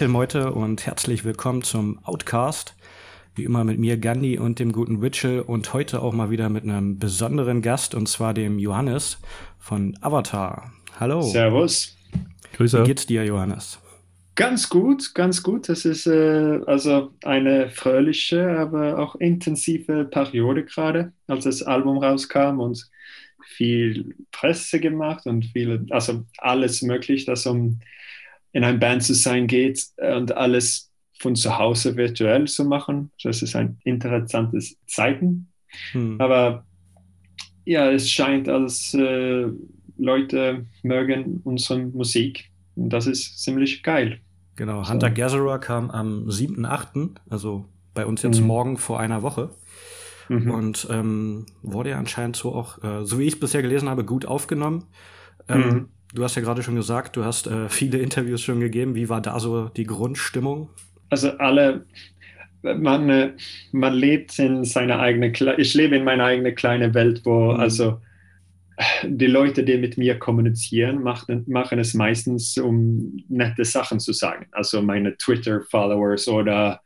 Metal-Meute und herzlich willkommen zum Outcast. Wie immer mit mir, Gandhi und dem guten Witchell und heute auch mal wieder mit einem besonderen Gast und zwar dem Johannes von Avatar. Hallo. Servus. Grüße. Wie geht's dir, Johannes? Ganz gut, ganz gut. Das ist äh, also eine fröhliche, aber auch intensive Periode gerade, als das Album rauskam und viel Presse gemacht und viel, also alles möglich, das um in ein Band zu sein geht und alles von zu Hause virtuell zu machen. Das ist ein interessantes Zeiten. Hm. Aber ja, es scheint, als äh, Leute mögen unsere Musik und das ist ziemlich geil. Genau, Hunter so. Gatherer kam am 7.8., also bei uns jetzt mhm. morgen vor einer Woche. Mhm. Und ähm, wurde ja anscheinend so auch, äh, so wie ich es bisher gelesen habe, gut aufgenommen. Ähm, mhm. Du hast ja gerade schon gesagt, du hast äh, viele Interviews schon gegeben. Wie war da so die Grundstimmung? Also alle, man, äh, man lebt in seiner eigenen, ich lebe in meiner eigenen kleinen Welt, wo mhm. also die Leute, die mit mir kommunizieren, machen, machen es meistens, um nette Sachen zu sagen. Also meine Twitter-Followers oder,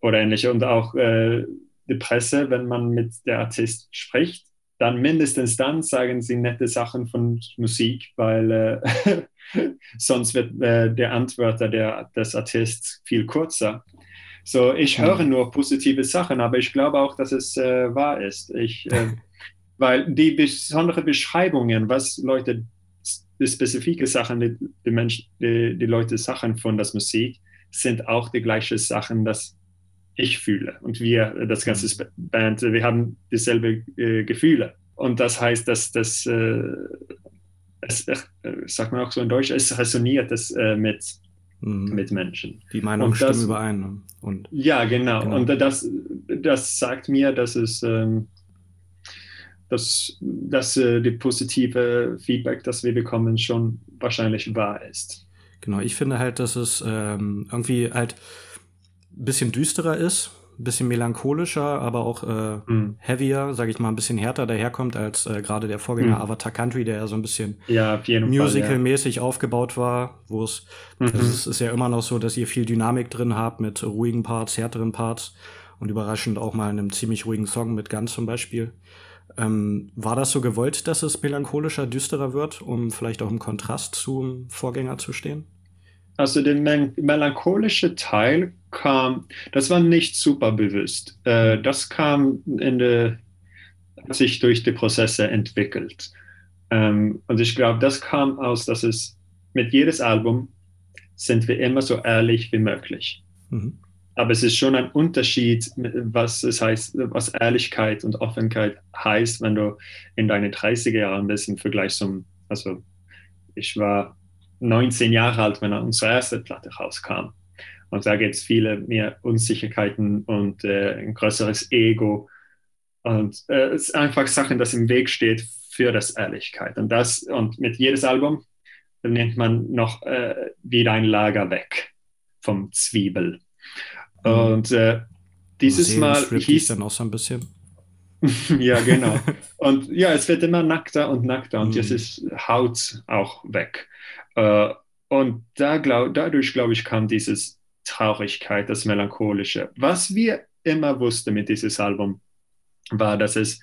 oder ähnliche. Und auch äh, die Presse, wenn man mit der Artist spricht, dann mindestens dann sagen sie nette Sachen von Musik, weil äh, sonst wird äh, der Antworter der, des Artists viel kürzer. So, ich höre nur positive Sachen, aber ich glaube auch, dass es äh, wahr ist. Ich, äh, weil die besonderen Beschreibungen, was Leute, die spezifische Sachen, die, die, Menschen, die, die Leute Sachen von der Musik, sind auch die gleichen Sachen, das ich fühle und wir, das ganze mhm. Band, wir haben dieselbe äh, Gefühle. Und das heißt, dass das, äh, es, äh, sagt man auch so in Deutsch, es resoniert das äh, mit, mhm. mit Menschen. Die Meinungen stimmen überein. Ne? Und, ja, genau. genau. Und das, das sagt mir, dass es ähm, dass, dass äh, die positive Feedback, das wir bekommen, schon wahrscheinlich wahr ist. Genau, ich finde halt, dass es ähm, irgendwie halt bisschen düsterer ist, ein bisschen melancholischer, aber auch äh, mm. heavier, sage ich mal, ein bisschen härter daherkommt als äh, gerade der Vorgänger mm. Avatar Country, der ja so ein bisschen ja, musical-mäßig ja. aufgebaut war, wo es, mhm. also es ist ja immer noch so, dass ihr viel Dynamik drin habt mit ruhigen Parts, härteren Parts und überraschend auch mal einem ziemlich ruhigen Song mit Guns zum Beispiel. Ähm, war das so gewollt, dass es melancholischer, düsterer wird, um vielleicht auch im Kontrast zum Vorgänger zu stehen? Also der melancholische Teil kam, das war nicht super bewusst. Äh, das kam in der, hat sich durch die Prozesse entwickelt. Ähm, und ich glaube, das kam aus, dass es mit jedes Album sind wir immer so ehrlich wie möglich. Mhm. Aber es ist schon ein Unterschied, was es heißt, was Ehrlichkeit und Offenheit heißt, wenn du in deinen 30er Jahren bist im Vergleich zum, also ich war 19 Jahre alt, wenn unsere erste Platte rauskam. Und da gibt es viele mehr Unsicherheiten und äh, ein größeres Ego. Und äh, es ist einfach Sachen, das im Weg steht für das Ehrlichkeit. Und das, und mit jedes Album nimmt man noch äh, wieder ein Lager weg vom Zwiebel. Mhm. Und äh, dieses Mal hieß dann auch so ein bisschen. ja, genau. Und ja, es wird immer nackter und nackter und mhm. jetzt ist Haut auch weg. Äh, und da glaub, dadurch, glaube ich, kam dieses Traurigkeit, das Melancholische. Was wir immer wussten mit diesem Album, war, dass es,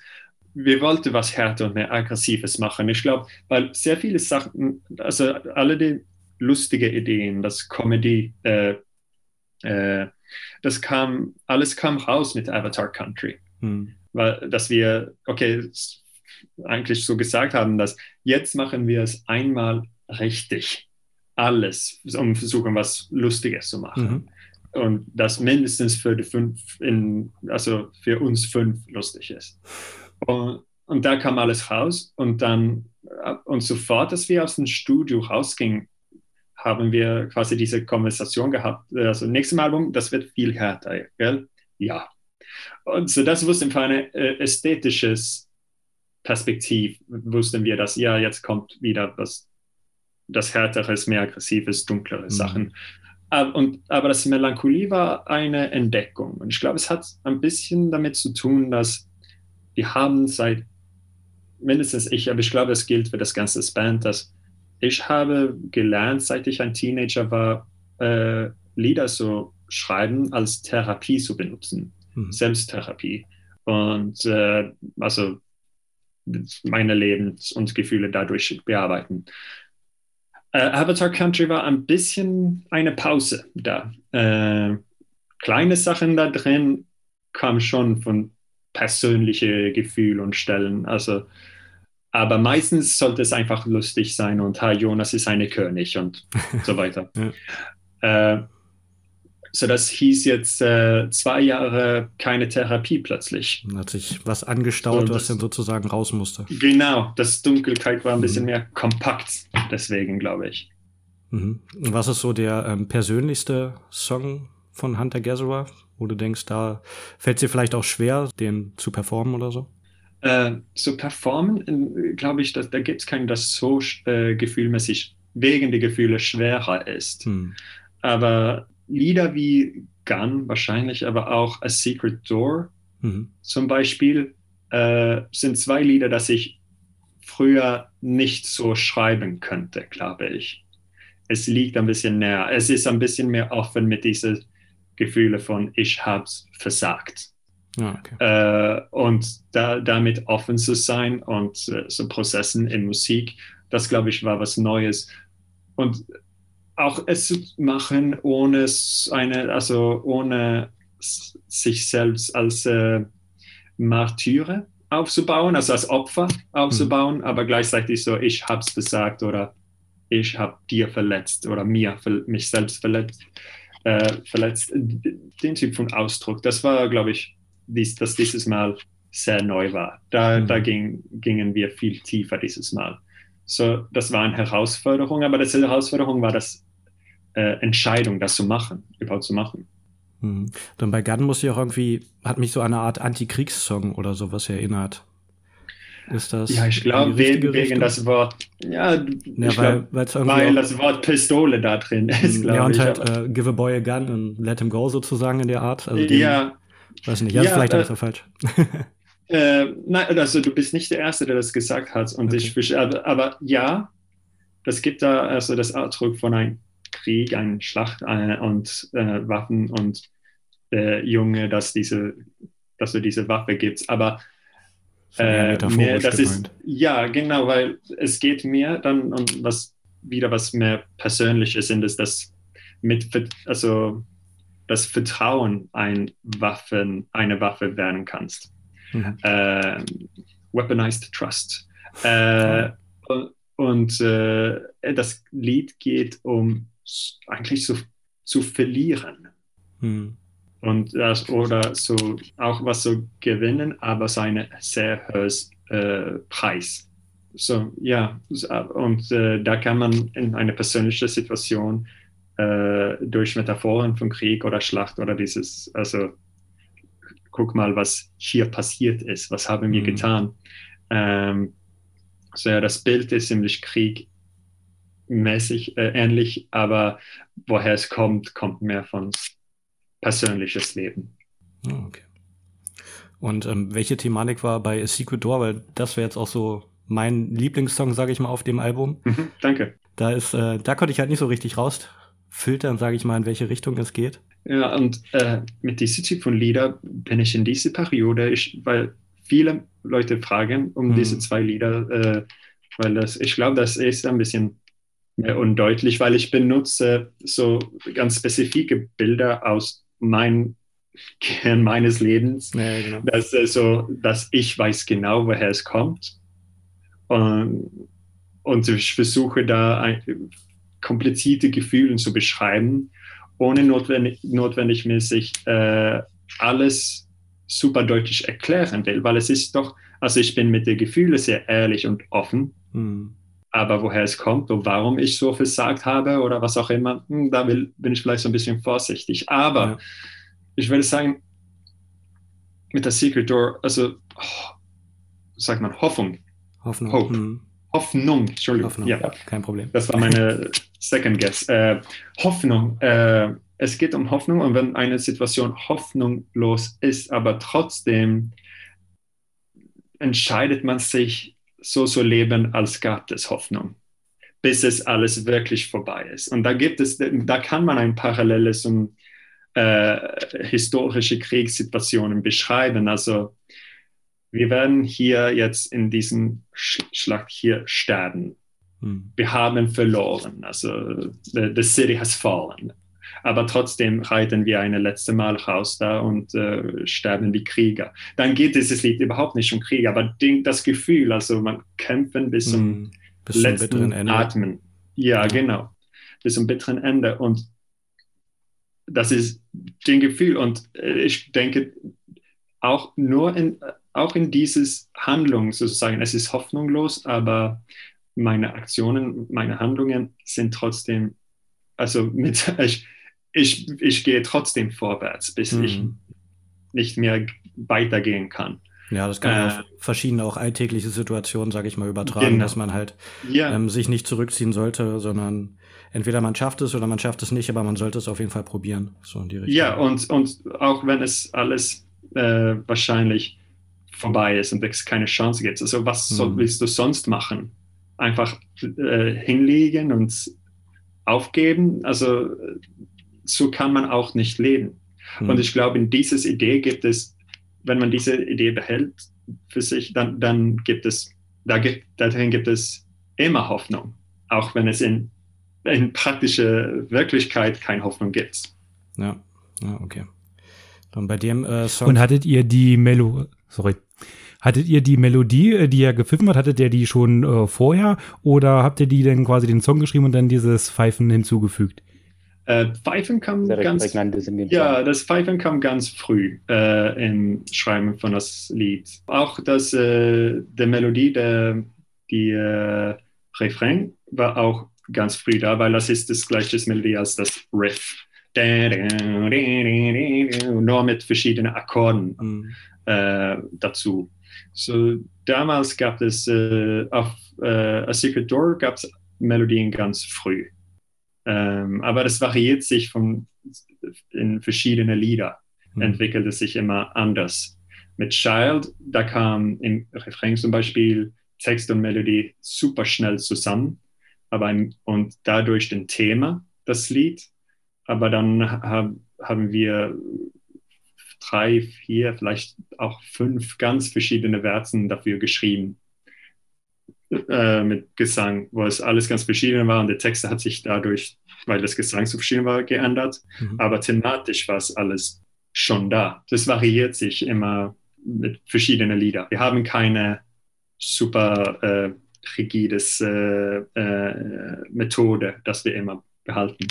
wir wollten was härter und mehr Aggressives machen. Ich glaube, weil sehr viele Sachen, also alle die lustige Ideen, das Comedy, äh, äh, das kam, alles kam raus mit Avatar Country. Hm. Weil, dass wir, okay, eigentlich so gesagt haben, dass jetzt machen wir es einmal richtig. Alles, um versuchen, was Lustiges zu machen. Mhm. Und das mindestens für die fünf, in, also für uns fünf lustig ist. Und, und da kam alles raus und dann, und sofort, dass wir aus dem Studio rausgingen, haben wir quasi diese Konversation gehabt. Also nächstes Album, das wird viel härter, gell? Ja. Und so das wussten wir ein äh, ästhetisches Perspektiv, wussten wir, dass ja, jetzt kommt wieder was, das härteres, mehr aggressives, dunklere mhm. Sachen. Aber, und, aber das Melancholie war eine Entdeckung. Und ich glaube, es hat ein bisschen damit zu tun, dass wir haben seit mindestens ich, aber ich glaube, es gilt für das ganze Band, dass ich habe gelernt, seit ich ein Teenager war, äh, Lieder so schreiben als Therapie zu benutzen, mhm. Selbsttherapie. Und äh, also meine Lebens- und Gefühle dadurch bearbeiten. Äh, Avatar Country war ein bisschen eine Pause da. Äh, kleine Sachen da drin kamen schon von persönlichen Gefühlen und Stellen. Also, aber meistens sollte es einfach lustig sein und ha, Jonas ist eine König und so weiter. ja. äh, so das hieß jetzt äh, zwei Jahre keine Therapie plötzlich. Hat sich was angestaut, so, was dann sozusagen raus musste. Genau, das Dunkelkeit war ein bisschen mhm. mehr kompakt, deswegen glaube ich. Mhm. Was ist so der ähm, persönlichste Song von Hunter Gatherer, wo du denkst, da fällt es dir vielleicht auch schwer, den zu performen oder so? Äh, zu performen, äh, glaube ich, dass, da gibt es keinen, das so äh, gefühlmäßig wegen der Gefühle schwerer ist. Hm. Aber Lieder wie Gun wahrscheinlich, aber auch A Secret Door mhm. zum Beispiel äh, sind zwei Lieder, dass ich früher nicht so schreiben könnte, glaube ich. Es liegt ein bisschen näher. Es ist ein bisschen mehr offen mit diesen Gefühlen von ich hab's versagt. Ah, okay. äh, und da, damit offen zu sein und äh, so Prozessen in Musik, das glaube ich war was Neues. Und auch es zu machen, ohne eine, also ohne sich selbst als äh, Martyre aufzubauen, also als Opfer aufzubauen, mhm. aber gleichzeitig so, ich habe es besagt oder ich habe dir verletzt oder mir, mich selbst verletzt. Äh, verletzt. Den Typ von Ausdruck, das war, glaube ich, dies, dass dieses Mal sehr neu war. Da, mhm. da ging, gingen wir viel tiefer dieses Mal. So, das war eine Herausforderung, aber das Herausforderung war das äh, Entscheidung, das zu machen, überhaupt zu machen. Mhm. Dann bei Gun muss ich auch irgendwie, hat mich so eine Art Antikriegssong oder sowas erinnert. Ist das? Ja, ich glaube, wegen, wegen das Wort, ja, ja weil, glaub, weil das Wort Pistole da drin ist, glaube ja, und ich. halt uh, Give a Boy a Gun und Let him go sozusagen in der Art. Also den, ja. Weiß nicht, ja, ja vielleicht äh, alles falsch. äh, nein, also du bist nicht der Erste, der das gesagt hat. Und okay. ich, aber, aber ja, das gibt da also das Ausdruck von einem Krieg, eine Schlacht äh, und äh, Waffen und der Junge, dass diese, dass du diese Waffe gibst. Aber äh, mehr, das ist ja genau, weil es geht mir dann und was wieder was mehr Persönliches sind, ist das mit also das Vertrauen ein Waffen, eine Waffe werden kannst. Mhm. Äh, weaponized Trust. Äh, und, und äh, das Lied geht um eigentlich zu, zu verlieren. Hm. Und das, oder so auch was so gewinnen, aber seine sehr hohes äh, Preis. So, ja, und äh, da kann man in eine persönliche Situation äh, durch Metaphoren von Krieg oder Schlacht oder dieses, also guck mal, was hier passiert ist, was haben wir mhm. getan. Ähm, so ja, das Bild ist nämlich Krieg mäßig äh, ähnlich, aber woher es kommt, kommt mehr von persönliches Leben. Ah, okay. Und ähm, welche Thematik war bei A Secret Door? Weil das wäre jetzt auch so mein Lieblingssong, sage ich mal, auf dem Album. Mhm, danke. Da ist, äh, da konnte ich halt nicht so richtig rausfiltern, sage ich mal, in welche Richtung es geht. Ja, und äh, mit diesem Typ von Lieder bin ich in diese Periode, ich, weil viele Leute fragen um hm. diese zwei Lieder, äh, weil das, ich glaube, das ist ein bisschen mehr undeutlich, weil ich benutze so ganz spezifische Bilder aus mein Kern meines Lebens, ja, genau. dass, äh, so, dass ich weiß genau, woher es kommt. Und, und ich versuche da ein, komplizierte Gefühle zu beschreiben, ohne notwendig, notwendigmäßig äh, alles super deutlich erklären will, weil es ist doch, also ich bin mit den Gefühlen sehr ehrlich und offen. Mhm aber woher es kommt und warum ich so versagt habe oder was auch immer, hm, da will, bin ich vielleicht so ein bisschen vorsichtig. Aber ja. ich würde sagen, mit der Secret Door, also, oh, sagt man, Hoffnung. Hoffnung. Hope. Hm. Hoffnung, Entschuldigung. Hoffnung, ja. kein Problem. Das war meine Second Guess. Äh, Hoffnung. Äh, es geht um Hoffnung und wenn eine Situation hoffnungslos ist, aber trotzdem entscheidet man sich so zu leben, als gab es Hoffnung. bis es alles wirklich vorbei ist. Und da gibt es, da kann man ein paralleles um äh, historische Kriegssituationen beschreiben. Also wir werden hier jetzt in diesem Sch Schlacht hier sterben. Hm. Wir haben verloren. Also the, the, city has fallen. Aber trotzdem reiten wir eine letzte Mal raus da und äh, sterben wie Krieger. Dann geht dieses Lied überhaupt nicht um Krieg, aber das Gefühl, also man kämpfen bis zum hm. bis letzten Atmen. Ja, ja, genau. Bis zum bitteren Ende. Und das ist den Gefühl. Und äh, ich denke, auch nur in, auch in dieses Handlung sozusagen, es ist hoffnungslos, aber meine Aktionen, meine Handlungen sind trotzdem, also mit, ich, ich, ich gehe trotzdem vorwärts, bis mhm. ich nicht mehr weitergehen kann. Ja, das kann man äh, auf verschiedene auch alltägliche Situationen, sage ich mal, übertragen, genau. dass man halt ja. ähm, sich nicht zurückziehen sollte, sondern entweder man schafft es oder man schafft es nicht, aber man sollte es auf jeden Fall probieren. So in die Richtung. Ja, und, und auch wenn es alles äh, wahrscheinlich vorbei ist und es keine Chance gibt. Also was soll, hm. willst du sonst machen? Einfach äh, hinlegen und aufgeben? Also so kann man auch nicht leben. Hm. Und ich glaube, in dieser Idee gibt es, wenn man diese Idee behält für sich, dann, dann gibt es, da gibt, darin gibt es immer Hoffnung, auch wenn es in, in praktischer Wirklichkeit keine Hoffnung gibt. Ja, ja okay. Dann bei dem äh, Song. Und hattet ihr die Melo, sorry, hattet ihr die Melodie, äh, die er gepfiffen hat, hattet ihr die schon äh, vorher oder habt ihr die denn quasi den Song geschrieben und dann dieses Pfeifen hinzugefügt? Äh, Pfeifen kam Sehr ganz, ja, das Pfeifen kam ganz früh äh, im Schreiben von das Lied. Auch das, äh, der Melodie, der, die äh, Refrain war auch ganz früh da, weil das ist das gleiche Melodie als das Riff nur mit verschiedenen Akkorden mhm. äh, dazu. So, damals gab es äh, auf äh, A Secret Door gab es Melodien ganz früh. Ähm, aber das variiert sich von, in verschiedene Lieder, mhm. entwickelt es sich immer anders. Mit Child, da kam im Refrain zum Beispiel Text und Melodie super schnell zusammen, aber ein, und dadurch den Thema, das Lied, aber dann hab, haben wir drei, vier, vielleicht auch fünf ganz verschiedene Versen dafür geschrieben äh, mit Gesang, wo es alles ganz verschieden war und der Text hat sich dadurch, weil das Gesang so verschieden war, geändert. Mhm. Aber thematisch war es alles schon da. Das variiert sich immer mit verschiedenen Liedern. Wir haben keine super äh, rigides äh, äh Methode, das wir immer behalten.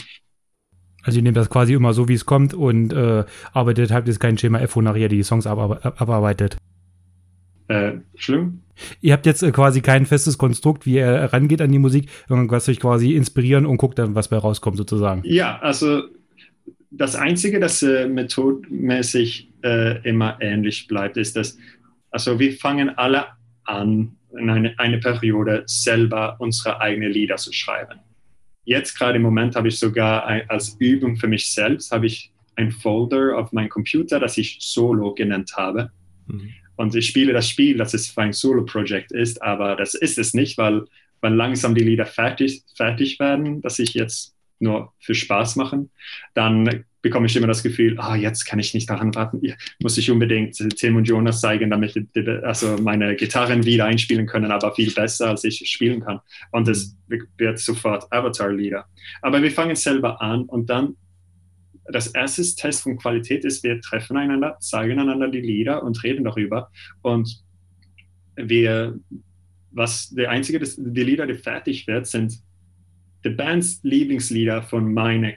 Also ihr nehmt das quasi immer so, wie es kommt und äh, arbeitet, habt jetzt kein Schema F, wo nachher die Songs abarbeitet. Äh, schlimm? Ihr habt jetzt äh, quasi kein festes Konstrukt, wie ihr rangeht an die Musik, sondern lasst euch quasi inspirieren und guckt dann, was bei rauskommt sozusagen. Ja, also das Einzige, das äh, methodmäßig äh, immer ähnlich bleibt, ist, dass also wir fangen alle an, in eine, eine Periode selber unsere eigenen Lieder zu schreiben jetzt gerade im Moment habe ich sogar ein, als Übung für mich selbst, habe ich ein Folder auf meinem Computer, das ich Solo genannt habe. Mhm. Und ich spiele das Spiel, dass es ein Solo-Projekt ist, aber das ist es nicht, weil, weil langsam die Lieder fertig, fertig werden, dass ich jetzt nur für Spaß machen, dann bekomme ich immer das Gefühl, ah, jetzt kann ich nicht daran warten, muss ich unbedingt Tim und Jonas zeigen, damit also meine Gitarren wieder einspielen können, aber viel besser, als ich spielen kann. Und es wird sofort Avatar-Lieder. Aber wir fangen selber an und dann das erste Test von Qualität ist, wir treffen einander, zeigen einander die Lieder und reden darüber. Und wir, was der einzige, das, die Lieder, die fertig wird, sind die Bands Lieblingslieder von meinen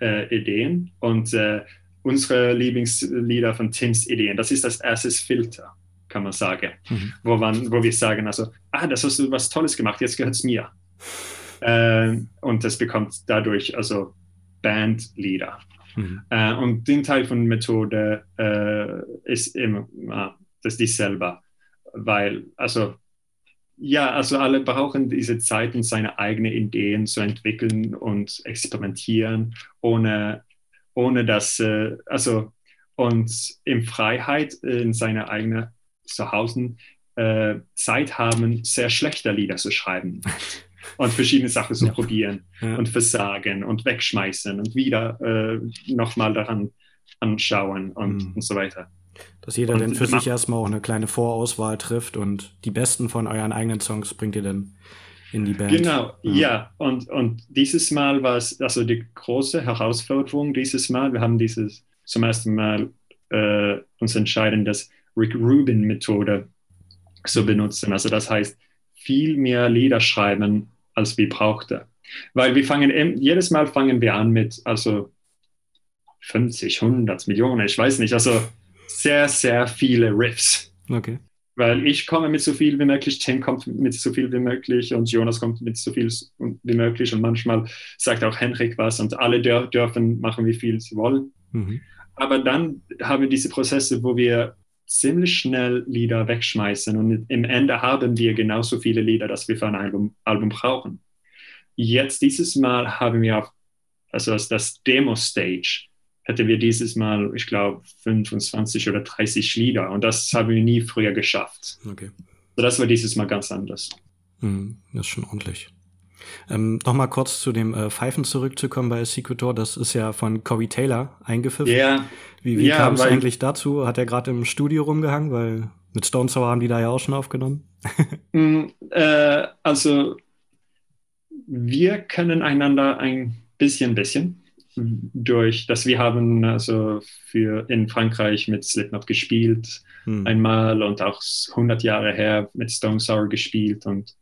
äh, Ideen und äh, unsere Lieblingslieder von Tims Ideen. Das ist das erste Filter, kann man sagen, mhm. wo, man, wo wir sagen, also, ah, das hast du was Tolles gemacht, jetzt gehört es mir. Äh, und das bekommt dadurch also Bandlieder. Äh, und den Teil von Methode äh, ist immer, das ist dieselbe, weil, also ja, also alle brauchen diese Zeit, um seine eigenen Ideen zu entwickeln und experimentieren, ohne, ohne dass, also und in Freiheit in seiner eigenen Zuhause Zeit haben, sehr schlechte Lieder zu schreiben. und verschiedene Sachen zu ja. probieren ja. und versagen und wegschmeißen und wieder äh, nochmal daran anschauen und, mhm. und so weiter. Dass jeder und dann für sich erstmal auch eine kleine Vorauswahl trifft und die besten von euren eigenen Songs bringt ihr dann in die Band. Genau, ja. ja. Und, und dieses Mal war es, also die große Herausforderung dieses Mal, wir haben dieses zum ersten Mal äh, uns entschieden, das Rick Rubin-Methode zu benutzen. Also das heißt, viel mehr Lieder schreiben, als wir brauchten. Weil wir fangen, jedes Mal fangen wir an mit, also 50, 100 Millionen, ich weiß nicht, also sehr, sehr viele Riffs. Okay. Weil ich komme mit so viel wie möglich, Tim kommt mit so viel wie möglich und Jonas kommt mit so viel wie möglich und manchmal sagt auch Henrik was und alle dür dürfen machen, wie viel sie wollen. Mhm. Aber dann haben wir diese Prozesse, wo wir ziemlich schnell Lieder wegschmeißen und im Ende haben wir genauso viele Lieder, dass wir für ein Album, Album brauchen. Jetzt dieses Mal haben wir auf, also das Demo-Stage, hätten wir dieses Mal, ich glaube, 25 oder 30 Lieder und das haben wir nie früher geschafft. Okay. So, das war dieses Mal ganz anders. Mhm, das ist schon ordentlich. Ähm, Nochmal kurz zu dem äh, Pfeifen zurückzukommen bei Sequitor. Das ist ja von Corey Taylor eingepfiffen. Ja. Wie, wie ja, kam es eigentlich dazu? Hat er gerade im Studio rumgehangen? Weil mit Stone Sour haben die da ja auch schon aufgenommen. mm, äh, also, wir kennen einander ein bisschen, bisschen durch, dass wir haben also für in Frankreich mit Slipknot gespielt hm. einmal und auch 100 Jahre her mit Stone Sour gespielt und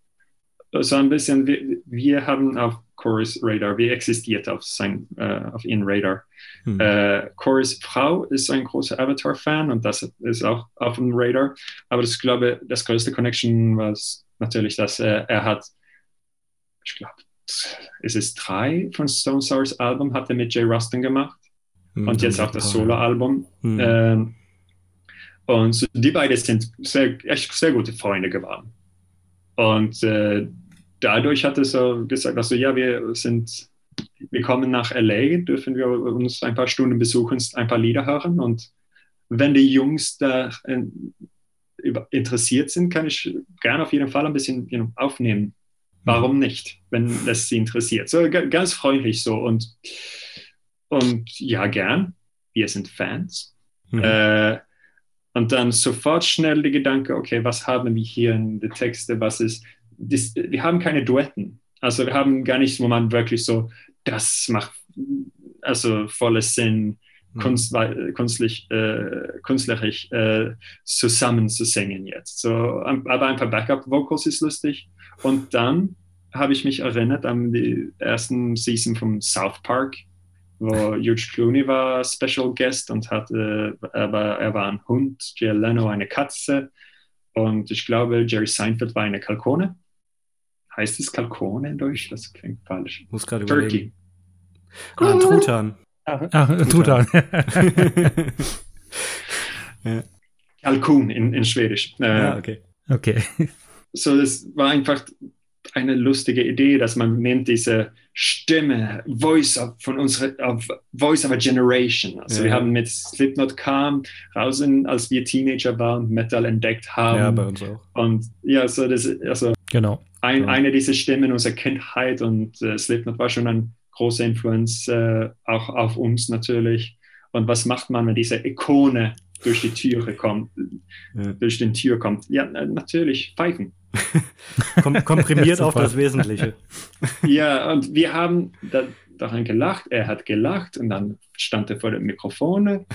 so ein bisschen, wir, wir haben auf Chorus Radar, wir existiert auf sein, äh, auf ihren Radar. Hm. Äh, Chorus Frau ist ein großer Avatar-Fan und das ist auch auf dem Radar. Aber das, glaube das größte Connection war natürlich, dass er, er hat, ich glaube, es ist drei von Stone Sours Album hat er mit Jay Rustin gemacht hm, und jetzt auch das Solo-Album. Hm. Ähm, und so, die beiden sind sehr, echt sehr gute Freunde geworden. Und äh, dadurch hat er so gesagt, also ja, wir sind, wir kommen nach LA, dürfen wir uns ein paar Stunden besuchen, ein paar Lieder hören und wenn die Jungs da äh, interessiert sind, kann ich gerne auf jeden Fall ein bisschen you know, aufnehmen. Warum nicht, wenn das sie interessiert? So ganz freundlich so und, und ja, gern. Wir sind Fans. Mhm. Äh, und dann sofort schnell der Gedanke, okay, was haben wir hier in den Texten? Was ist, das, wir haben keine Duetten. Also wir haben gar nicht, wo man wirklich so, das macht also volles Sinn, mhm. Kunst, kunstlich, äh, künstlerisch äh, zusammen zu singen jetzt. So, aber ein paar Backup-Vocals ist lustig. Und dann habe ich mich erinnert an die ersten Season vom South Park, wo George Clooney war Special Guest und hatte, aber er war ein Hund, Jay Leno eine Katze und ich glaube Jerry Seinfeld war eine Kalkone. Heißt es Kalkone in Deutsch? Das klingt falsch. Muss gerade Turkey. Ah, ein Truthahn. Ah, ah Truthahn. ja. Kalkun in, in Schwedisch. Äh, ja, okay. Okay. So, das war einfach eine lustige Idee, dass man nimmt diese Stimme, Voice of, von unserer of Voice of a Generation. Also ja. wir haben mit Slipknot kam raus, als wir Teenager waren Metal entdeckt haben. Ja, bei uns auch. Und ja, so das, also genau. Ein, genau. eine dieser Stimmen unserer Kindheit und äh, Slipknot war schon ein großer Influence äh, auch auf uns natürlich. Und was macht man, wenn diese Ikone durch die Türe kommt, ja. durch den Tür kommt? Ja, natürlich pfeifen. Kom komprimiert auf das Wesentliche. ja, und wir haben da, daran gelacht. Er hat gelacht und dann stand er vor dem Mikrofon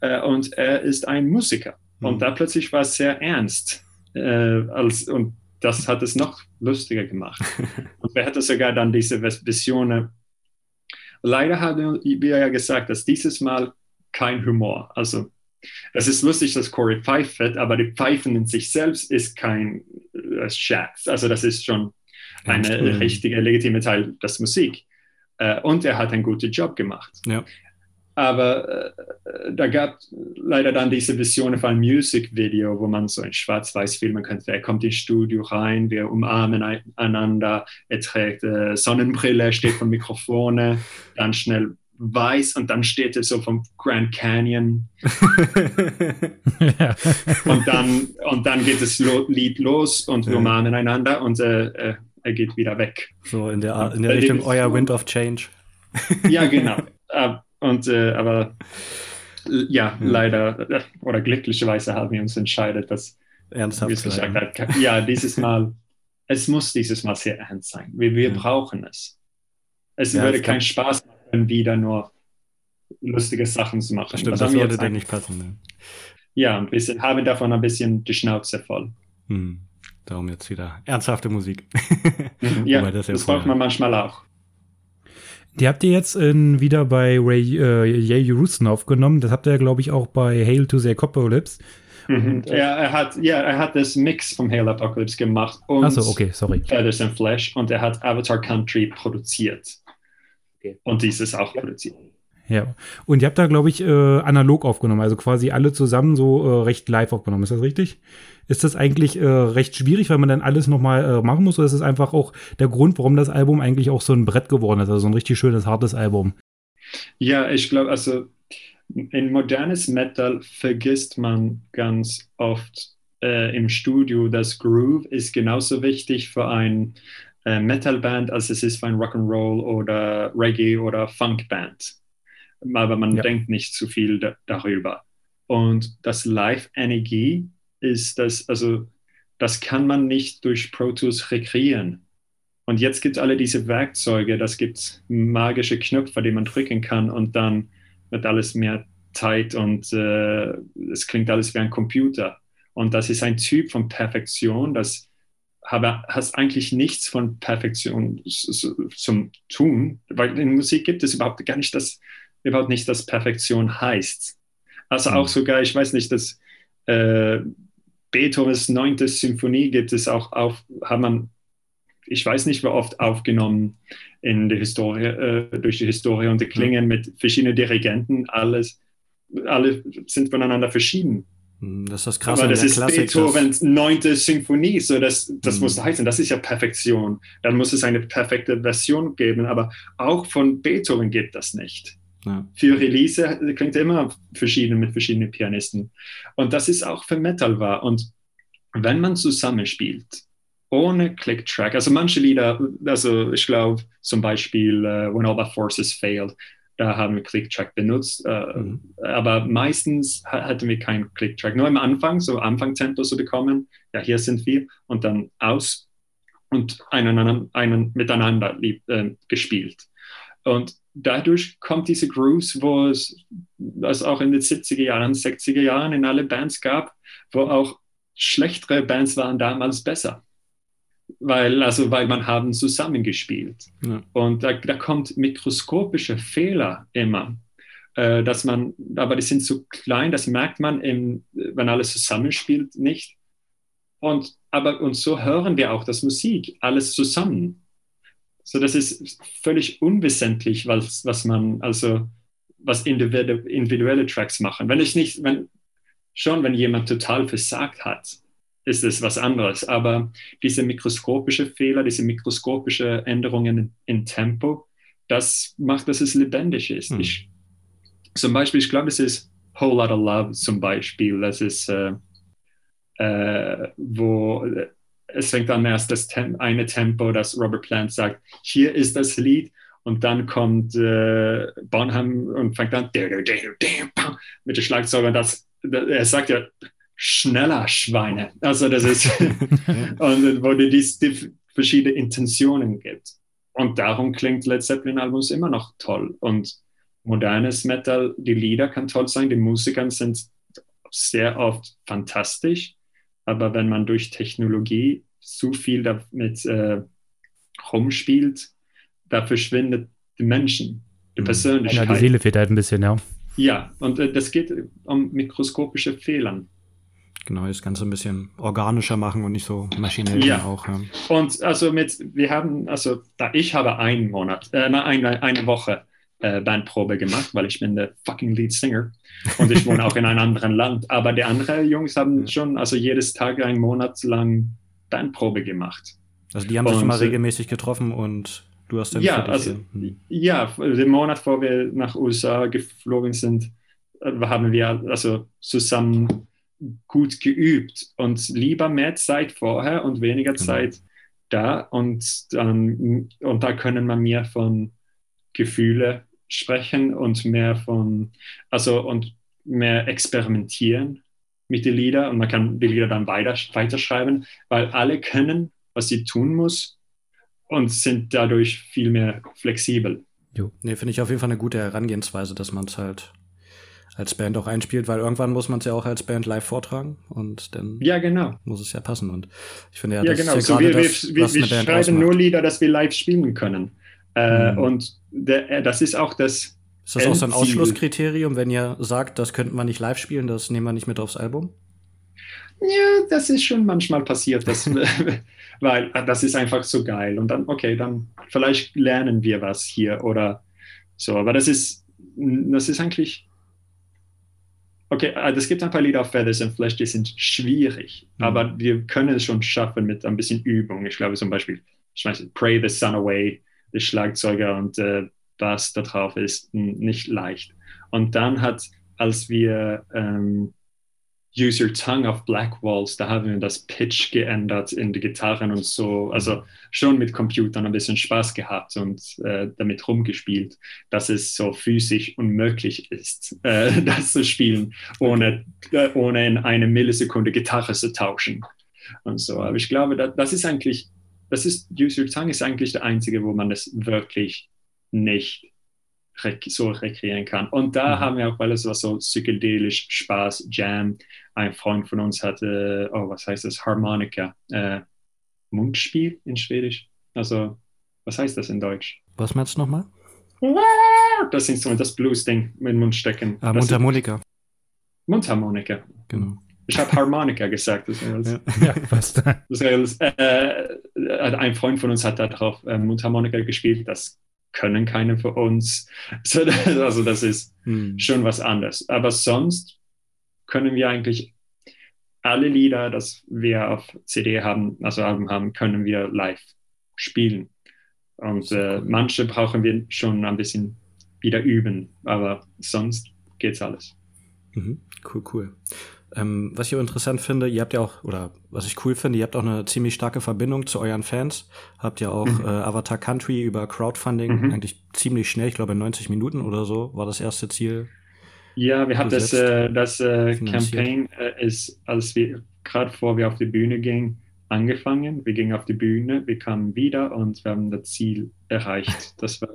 äh, und er ist ein Musiker. Mhm. Und da plötzlich war es sehr ernst. Äh, als, und das hat es noch lustiger gemacht. und er hatte sogar dann diese Visionen. Leider haben wir ja gesagt, dass dieses Mal kein Humor, also es ist lustig, dass Corey pfeift, aber die Pfeifen in sich selbst ist kein äh, Scherz. Also das ist schon eine ja, richtige, legitime Teil der Musik. Äh, und er hat einen guten Job gemacht. Ja. Aber äh, da gab leider dann diese Vision von einem Musikvideo, wo man so ein Schwarz-Weiß filmen könnte. Er kommt ins Studio rein, wir umarmen einander, er trägt äh, Sonnenbrille, steht vor Mikrofone, dann schnell weiß und dann steht er so vom Grand Canyon. und, dann, und dann geht das Lied los und wir ja. mahnen einander und äh, äh, er geht wieder weg. So in der, in der Richtung euer Wind of Change. Ja, genau. Und, äh, aber ja, leider äh, oder glücklicherweise haben wir uns entscheidet, dass ernsthaft wie es gesagt hat, ja, dieses Mal, es muss dieses Mal sehr ernst sein. Wir, wir hm. brauchen es. Es ja, würde keinen Spaß machen, wieder nur lustige Sachen zu machen. Stimmt, das, das würde dann nicht passen. Ne? Ja, und wir haben davon ein bisschen die Schnauze voll. Hm. Darum jetzt wieder ernsthafte Musik. Mhm, ja, das, ja das braucht man manchmal auch. Die habt ihr jetzt in, wieder bei Ray äh, Jay Houston aufgenommen. Das habt ihr, glaube ich, auch bei Hail to the Apocalypse. Mhm. Ja, er hat, ja, er hat das Mix vom Hail Apocalypse gemacht und Achso, okay, sorry. Feathers and Flesh und er hat Avatar Country produziert. Okay. Und dieses auch produziert. Ja, und ihr habt da, glaube ich, äh, analog aufgenommen, also quasi alle zusammen so äh, recht live aufgenommen. Ist das richtig? Ist das eigentlich äh, recht schwierig, weil man dann alles nochmal äh, machen muss? Oder ist es einfach auch der Grund, warum das Album eigentlich auch so ein Brett geworden ist? Also so ein richtig schönes, hartes Album. Ja, ich glaube, also in modernes Metal vergisst man ganz oft äh, im Studio, dass Groove ist genauso wichtig für ein äh, Metalband, als es ist für ein Rock'n'Roll oder Reggae oder Funkband. Aber man ja. denkt nicht zu viel da darüber. Und das Live-Energie ist das, also das kann man nicht durch Pro Tools rekreieren. Und jetzt gibt es alle diese Werkzeuge, das gibt magische Knöpfe, die man drücken kann und dann wird alles mehr tight und äh, es klingt alles wie ein Computer. Und das ist ein Typ von Perfektion, das habe, hast eigentlich nichts von Perfektion zum Tun, weil in Musik gibt es überhaupt gar nicht das, überhaupt nicht, dass Perfektion heißt. Also auch mhm. sogar, ich weiß nicht, dass äh, Beethovens neunte Symphonie gibt es auch auf, hat man, ich weiß nicht, wie oft aufgenommen in der Historie, äh, durch die Historie und die Klingen mit verschiedenen Dirigenten, alles, alle sind voneinander verschieden. Hm, das ist das Krasse. Aber das ist Klassik, Beethovens neunte Symphonie, so das, das mhm. muss heißen, das ist ja Perfektion. Dann muss es eine perfekte Version geben, aber auch von Beethoven gibt das nicht. Ja. Für Release klingt immer verschieden mit verschiedenen Pianisten. Und das ist auch für Metal wahr. Und wenn man zusammenspielt, ohne Click-Track, also manche Lieder, also ich glaube zum Beispiel uh, When All the Forces Failed, da haben wir Click-Track benutzt, uh, mhm. aber meistens hatten wir keinen Click-Track. Nur am Anfang, so Anfang-Tempo zu bekommen, ja, hier sind wir und dann aus und einen, einen miteinander lieb, äh, gespielt. Und dadurch kommt diese Grooves, wo es, was auch in den 70er Jahren, 60er Jahren in alle Bands gab, wo auch schlechtere Bands waren damals besser. Weil, also, weil man haben zusammengespielt. Ja. Und da, da kommt mikroskopische Fehler immer. Äh, dass man, aber die sind zu klein, das merkt man, im, wenn alles zusammenspielt, nicht. Und, aber, und so hören wir auch das Musik, alles zusammen. So, das ist völlig unwissentlich, was, was man, also, was individuelle Tracks machen. Wenn ich nicht, wenn, schon, wenn jemand total versagt hat, ist es was anderes. Aber diese mikroskopische Fehler, diese mikroskopische Änderungen in Tempo, das macht, dass es lebendig ist. Hm. Ich, zum Beispiel, ich glaube, es ist Whole Lotta Love zum Beispiel. Das ist, äh, äh, wo es fängt an erst das Tem eine Tempo, das Robert Plant sagt, hier ist das Lied und dann kommt äh, Bonham und fängt an mit dem Schlagzeug und das, er sagt ja schneller Schweine. Also das ist und wo die, die verschiedene Intentionen gibt. Und darum klingt Led Zeppelin Albums immer noch toll. Und modernes Metal, die Lieder kann toll sein, die Musiker sind sehr oft fantastisch aber wenn man durch Technologie zu viel damit äh, rumspielt, da verschwindet die Menschen, die mhm. Persönlichkeit. Ja, die Seele fehlt halt ein bisschen, ja. Ja, und äh, das geht um mikroskopische Fehlern. Genau, das Ganze ein bisschen organischer machen und nicht so maschinell ja. auch. Ja. Und also mit, wir haben, also da ich habe einen Monat, äh, eine, eine Woche äh, Bandprobe gemacht, weil ich bin der fucking Lead Singer und ich wohne auch in einem anderen Land. Aber die anderen Jungs haben schon also jedes Tag einen Monat lang Bandprobe gemacht. Also die haben sich immer äh, regelmäßig getroffen und du hast dann ja, also, hm. ja, den Monat vor wir nach USA geflogen sind, äh, haben wir also zusammen gut geübt und lieber mehr Zeit vorher und weniger genau. Zeit da und, dann, und da können wir mehr von Gefühle sprechen und mehr von, also und mehr experimentieren mit den Liedern und man kann die Lieder dann weiter, weiterschreiben, weil alle können, was sie tun muss und sind dadurch viel mehr flexibel. Jo. Nee, finde ich auf jeden Fall eine gute Herangehensweise, dass man es halt als Band auch einspielt, weil irgendwann muss man es ja auch als Band live vortragen und dann ja, genau. muss es ja passen. Und ich finde ja, ja genau. ist ja so wir, das, wir, wir, wir schreiben nur Lieder, dass wir live spielen können. Äh, mhm. Und der, äh, das ist auch das. Ist das auch so ein Ausschlusskriterium, wenn ihr sagt, das könnten wir nicht live spielen, das nehmen wir nicht mit aufs Album? Ja, das ist schon manchmal passiert, dass, weil äh, das ist einfach so geil. Und dann, okay, dann vielleicht lernen wir was hier oder so. Aber das ist, das ist eigentlich Okay, es gibt ein paar Lieder auf Feathers and Flesh, die sind schwierig, mhm. aber wir können es schon schaffen mit ein bisschen Übung. Ich glaube zum Beispiel, ich weiß, Pray the Sun Away, der Schlagzeuger und äh, Bass da drauf ist nicht leicht. Und dann hat, als wir ähm, Use Your Tongue auf Black Walls, da haben wir das Pitch geändert in die Gitarren und so, also schon mit Computern ein bisschen Spaß gehabt und äh, damit rumgespielt, dass es so physisch unmöglich ist, äh, das zu spielen, ohne, äh, ohne in eine Millisekunde Gitarre zu tauschen und so. Aber ich glaube, das, das ist eigentlich, das ist, Your Tongue ist eigentlich der einzige, wo man das wirklich nicht so rekreieren kann. Und da mhm. haben wir auch, weil es war so psychedelisch, Spaß, Jam. Ein Freund von uns hatte, oh, was heißt das? Harmonika. Äh, Mundspiel in Schwedisch. Also, was heißt das in Deutsch? Was meinst du nochmal? Das Instrument, das Blues-Ding mit Mund stecken. Ah, Mundharmonika. Mundharmonika. Genau. Ich habe Harmonika gesagt. Das ja. ja, fast. Das äh, ein Freund von uns hat darauf äh, Mundharmonika gespielt. Das können keine für uns. Also das ist hm. schon was anderes. Aber sonst können wir eigentlich alle Lieder, das wir auf CD haben, also Alben haben, können wir live spielen. Und äh, manche brauchen wir schon ein bisschen wieder üben, aber sonst geht's alles. Mhm. Cool, cool. Ähm, was ich auch interessant finde, ihr habt ja auch, oder was ich cool finde, ihr habt auch eine ziemlich starke Verbindung zu euren Fans. Habt ja auch mhm. äh, Avatar Country über Crowdfunding mhm. eigentlich ziemlich schnell, ich glaube in 90 Minuten oder so, war das erste Ziel. Ja, wir haben das, äh, das äh, Campaign äh, ist, als wir gerade vor wir auf die Bühne gingen, angefangen. Wir gingen auf die Bühne, wir kamen wieder und wir haben das Ziel erreicht. Das war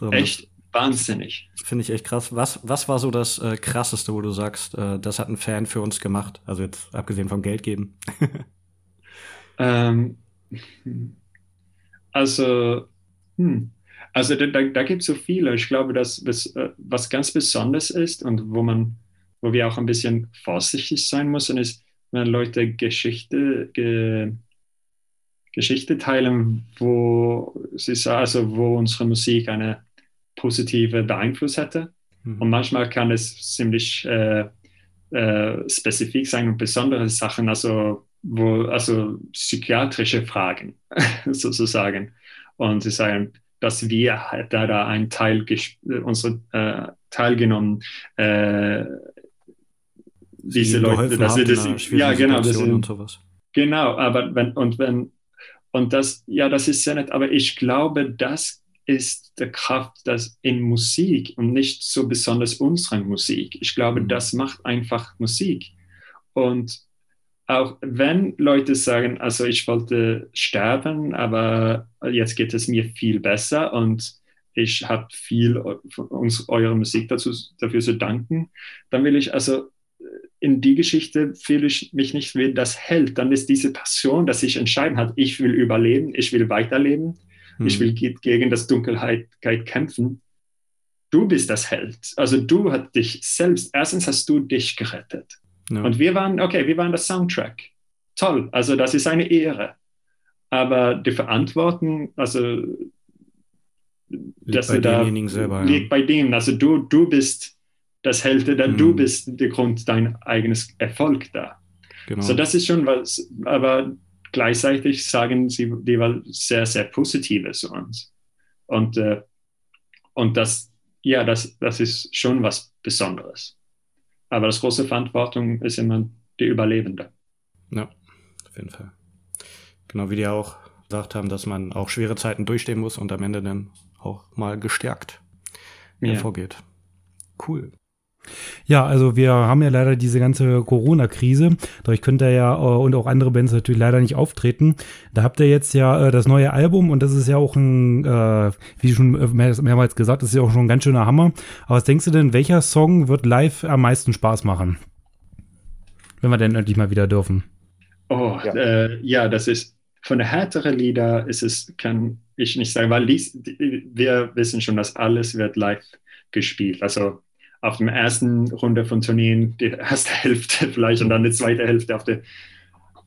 echt wahnsinnig. Finde ich echt krass. Was, was war so das äh, Krasseste, wo du sagst, äh, das hat ein Fan für uns gemacht? Also jetzt abgesehen vom Geld geben. ähm, also, hm. also da, da, gibt es so viele. Ich glaube, dass was, äh, was ganz Besonderes ist und wo man, wo wir auch ein bisschen vorsichtig sein müssen, ist, wenn Leute Geschichte, ge, Geschichte teilen, wo sie also wo unsere Musik eine positive Beeinfluss hätte. Mhm. Und manchmal kann es ziemlich äh, äh, spezifisch sein und besondere Sachen, also, wo, also psychiatrische Fragen sozusagen. Und sie sagen, dass wir da, da einen Teil unsere, äh, teilgenommen äh, diese Leute, dass sie das, ja genau, das sind, genau, aber wenn und wenn und das ja, das ist sehr nett, aber ich glaube, das ist der Kraft das in Musik und nicht so besonders unsere Musik. Ich glaube, mhm. das macht einfach Musik. Und auch wenn Leute sagen, also ich wollte sterben, aber jetzt geht es mir viel besser und ich habe viel von uns, eurer Musik dazu, dafür zu danken, dann will ich also in die Geschichte fühle ich mich nicht wie das Held. Dann ist diese Passion, dass ich entscheiden hat, ich will überleben, ich will weiterleben hm. ich will gegen das Dunkelheit kämpfen. Du bist das Held. Also du hast dich selbst, erstens hast du dich gerettet. Ja. Und wir waren, okay, wir waren das Soundtrack. Toll, also das ist eine Ehre. Aber die Verantwortung, also liegt dass bei du da selber, liegt ja. bei dem. Also du, du bist das Held, mhm. du bist der Grund dein eigenes Erfolg da. Genau. So das ist schon was, aber gleichzeitig sagen sie die war sehr, sehr Positives zu uns. Und, äh, und das, ja, das, das ist schon was Besonderes. Aber das große Verantwortung ist immer die Überlebende. Ja, auf jeden Fall. Genau wie die auch gesagt haben, dass man auch schwere Zeiten durchstehen muss und am Ende dann auch mal gestärkt ja. hervorgeht. Cool. Ja, also wir haben ja leider diese ganze Corona-Krise. Dadurch könnt ihr ja äh, und auch andere Bands natürlich leider nicht auftreten. Da habt ihr jetzt ja äh, das neue Album und das ist ja auch ein, äh, wie schon mehr, mehrmals gesagt, das ist ja auch schon ein ganz schöner Hammer. Aber was denkst du denn, welcher Song wird live am meisten Spaß machen? Wenn wir denn endlich mal wieder dürfen. Oh, ja, äh, ja das ist von der härteren Lieder ist es, kann ich nicht sagen, weil dies, wir wissen schon, dass alles wird live gespielt. Also auf dem ersten Runde von Turnieren die erste Hälfte vielleicht und dann die zweite Hälfte auf der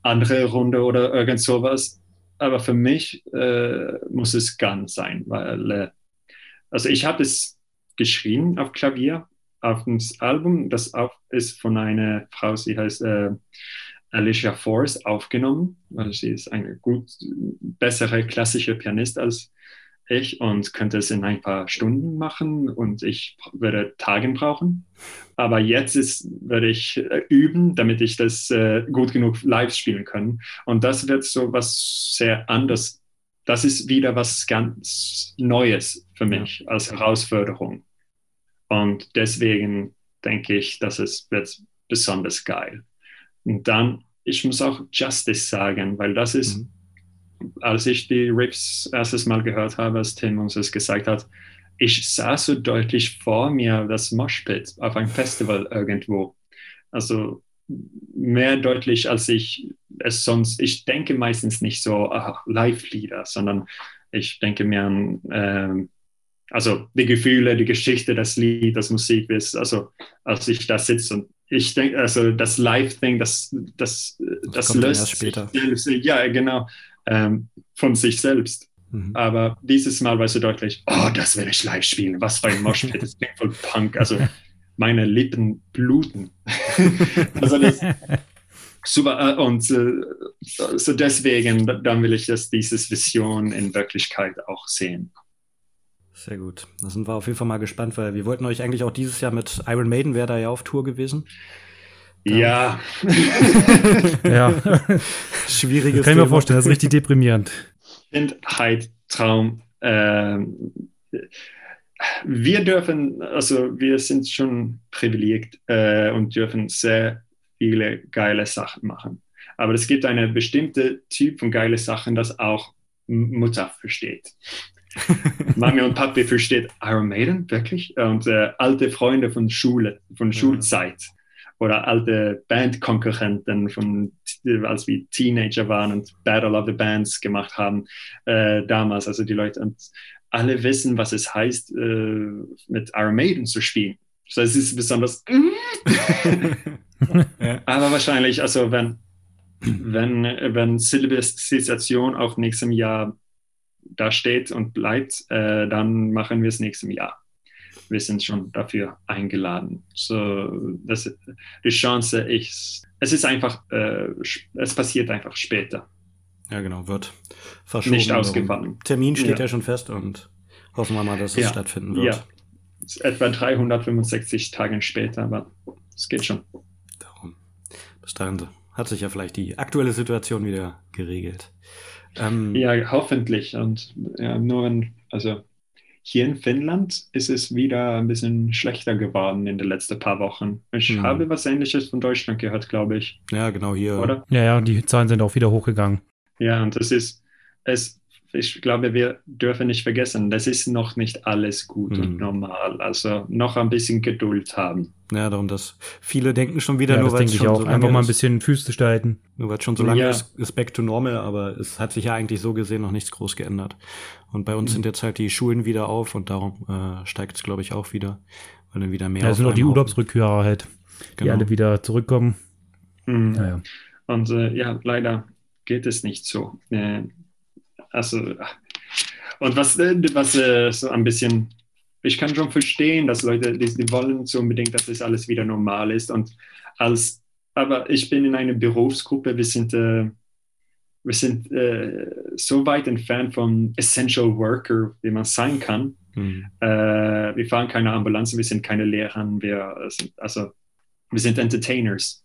andere Runde oder irgend sowas. Aber für mich äh, muss es ganz sein, weil äh, also ich habe es geschrieben auf Klavier auf dem Album, das auch ist von einer Frau, sie heißt äh, Alicia Force aufgenommen, weil sie ist eine gut bessere klassische Pianist als ich und könnte es in ein paar Stunden machen und ich würde Tagen brauchen. Aber jetzt ist, werde ich äh, üben, damit ich das äh, gut genug live spielen kann. Und das wird so was sehr anders. Das ist wieder was ganz Neues für mich ja. als Herausforderung. Und deswegen denke ich, dass es wird besonders geil. Und dann, ich muss auch Justice sagen, weil das ist, mhm als ich die Riffs erstes Mal gehört habe, als Tim uns das gesagt hat, ich sah so deutlich vor mir das Moshpit auf einem Festival irgendwo. Also mehr deutlich, als ich es sonst, ich denke meistens nicht so Live-Lieder, sondern ich denke mehr an, äh, also die Gefühle, die Geschichte, das Lied, das Musik, also als ich da sitze und ich denke, also das Live-Thing, das, das, das, das löst später. Ja, genau ähm, von sich selbst. Mhm. Aber dieses Mal war so deutlich, oh, das werde ich live spielen. Was für ein Moshpit, das klingt voll Punk. Also meine Lippen bluten. also das, super. Äh, und äh, so deswegen, dann will ich, dass dieses Vision in Wirklichkeit auch sehen. Sehr gut. Da sind wir auf jeden Fall mal gespannt, weil wir wollten euch eigentlich auch dieses Jahr mit Iron Maiden, wäre da ja auf Tour gewesen. Ja. ja. Schwieriges Kann ich mir vorstellen, das ist richtig deprimierend. Kindheit, Traum. Ähm, wir dürfen, also wir sind schon privilegiert äh, und dürfen sehr viele geile Sachen machen. Aber es gibt eine bestimmte Typ von geile Sachen, das auch Mutter versteht. Mami und Papi versteht Iron Maiden wirklich und äh, alte Freunde von Schule, von Schulzeit oder alte Bandkonkurrenten von als wir Teenager waren und Battle of the Bands gemacht haben äh, damals. Also die Leute und alle wissen, was es heißt, äh, mit Iron Maiden zu spielen. So, es ist besonders. Aber wahrscheinlich, also wenn, wenn, wenn Zivilisation auch nächstem Jahr da steht und bleibt, äh, dann machen wir es nächstem Jahr wir sind schon dafür eingeladen. So, das, die Chance ist, es ist einfach, äh, es passiert einfach später. Ja, genau, wird verschoben. Nicht ausgefallen. Termin steht ja. ja. schon fest und hoffen wir mal, dass es ja. stattfinden wird. Ja, etwa 365 Tage später, aber es geht schon. Darum. Bis dahin hat sich ja vielleicht die aktuelle Situation wieder geregelt. Ähm, ja, hoffentlich. Und ja, nur wenn, also hier in Finnland ist es wieder ein bisschen schlechter geworden in den letzten paar Wochen. Ich hm. habe was Ähnliches von Deutschland gehört, glaube ich. Ja, genau hier. Oder? Ja, ja, die Zahlen sind auch wieder hochgegangen. Ja, und das ist, es ich glaube, wir dürfen nicht vergessen, das ist noch nicht alles gut mhm. und normal. Also noch ein bisschen Geduld haben. Ja, darum, dass viele denken schon wieder, ja, nur weil es schon auch. so Einfach mal ein bisschen Füße steigen. Nur weil es schon so lange ja. ist, ist back to normal, aber es hat sich ja eigentlich so gesehen noch nichts groß geändert. Und bei uns mhm. sind jetzt halt die Schulen wieder auf und darum äh, steigt es, glaube ich, auch wieder, weil dann wieder mehr. Ja, es sind auch die Urlaubsrückkehrer halt, genau. die alle wieder zurückkommen. Mhm. Ja, und äh, ja, leider geht es nicht so. Äh, also, und was, was äh, so ein bisschen, ich kann schon verstehen, dass Leute, die, die wollen so unbedingt, dass das alles wieder normal ist. Und als, aber ich bin in einer Berufsgruppe, wir sind, äh, wir sind äh, so weit entfernt vom Essential Worker, wie man sein kann. Mhm. Äh, wir fahren keine Ambulanzen, wir sind keine Lehrer, wir sind, also wir sind Entertainers.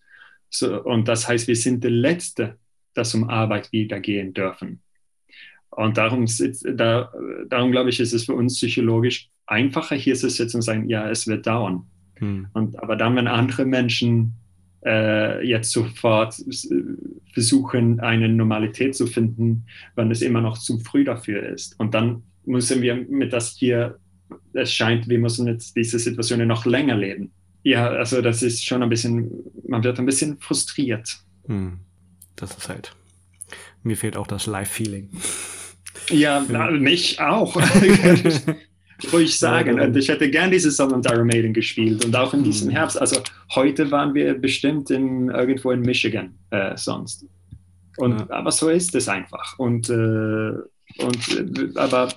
So, und das heißt, wir sind die Letzte, das um Arbeit wieder gehen dürfen. Und darum, da, darum glaube ich, ist es für uns psychologisch einfacher, hier zu sitzen und sagen, ja, es wird dauern. Hm. Und, aber dann, wenn andere Menschen äh, jetzt sofort versuchen, eine Normalität zu finden, wenn es immer noch zu früh dafür ist. Und dann müssen wir mit das hier, es scheint, wir müssen jetzt diese Situationen noch länger leben. Ja, also das ist schon ein bisschen, man wird ein bisschen frustriert. Hm. Das ist halt, mir fehlt auch das Live-Feeling. Ja, mich auch. ruhig sagen. Und ich hätte gern dieses Song und Iron Maiden gespielt und auch in diesem mhm. Herbst. Also heute waren wir bestimmt in, irgendwo in Michigan äh, sonst. Und, ja. Aber so ist es einfach. Und, äh, und aber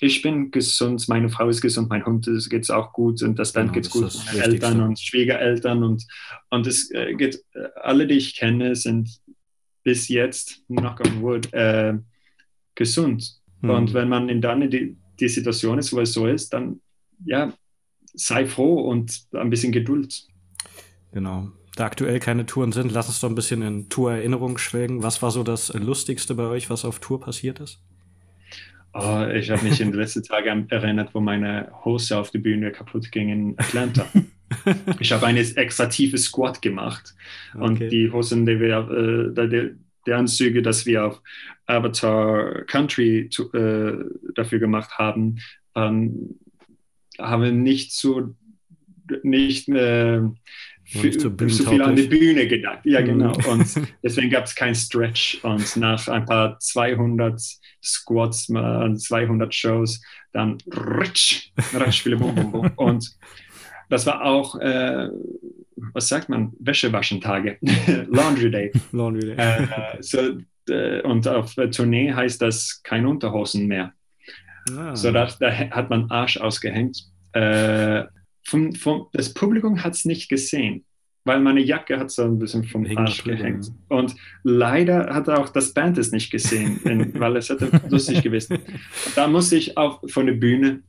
ich bin gesund, meine Frau ist gesund, mein Hund geht es auch gut und das genau, geht gut, meine Eltern und Schwiegereltern und, und es äh, geht, äh, alle, die ich kenne, sind bis jetzt, knock on wood, äh, gesund. Hm. Und wenn man in dann die, die Situation ist, wo es so ist, dann ja, sei froh und ein bisschen Geduld. Genau. Da aktuell keine Touren sind, lass uns doch ein bisschen in Tour-Erinnerung schwelgen. Was war so das Lustigste bei euch, was auf Tour passiert ist? Oh, ich habe mich in den letzten Tagen erinnert, wo meine Hose auf der Bühne kaputt ging in Atlanta. ich habe eine extra tiefe Squat gemacht okay. und die Hosen, die wir, äh, die, die Anzüge, dass wir auf Avatar Country zu, äh, dafür gemacht haben, ähm, haben nicht so nicht, äh, nicht so, so viel an die Bühne gedacht. Ja, mhm. genau. Und deswegen gab es kein Stretch. Und nach ein paar 200 Squats, 200 Shows, dann rutsch, rutsch, und das war auch äh, was sagt man, Wäschewaschentage, Laundry Day. Laundry Day. Äh, so, äh, und auf Tournee heißt das kein Unterhosen mehr. Ah. So da, da, hat man Arsch ausgehängt. Äh, vom, vom, das Publikum hat es nicht gesehen, weil meine Jacke hat so ein bisschen vom Arsch gehängt. Und leider hat auch das Band es nicht gesehen, in, weil es hätte lustig gewesen. Da musste ich auch von der Bühne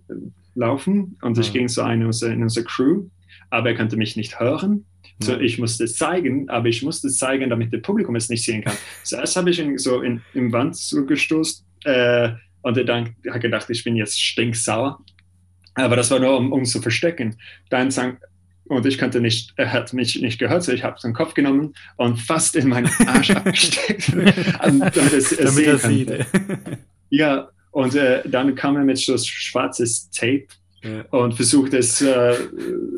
laufen und ich ah. ging so eine in unsere Crew aber er konnte mich nicht hören. So, ich musste es zeigen, aber ich musste es zeigen, damit das Publikum es nicht sehen kann. Zuerst habe ich ihn so in, in Wand zugestoßen äh, und er dann hat gedacht, ich bin jetzt stinksauer. Aber das war nur, um, um zu verstecken. Dann sang, und ich konnte nicht, er hat mich nicht gehört, so ich habe seinen Kopf genommen und fast in meinen Arsch abgesteckt, damit es, es damit sehen konnte. Ja, und äh, dann kam er mit so schwarzes Tape und versucht es äh,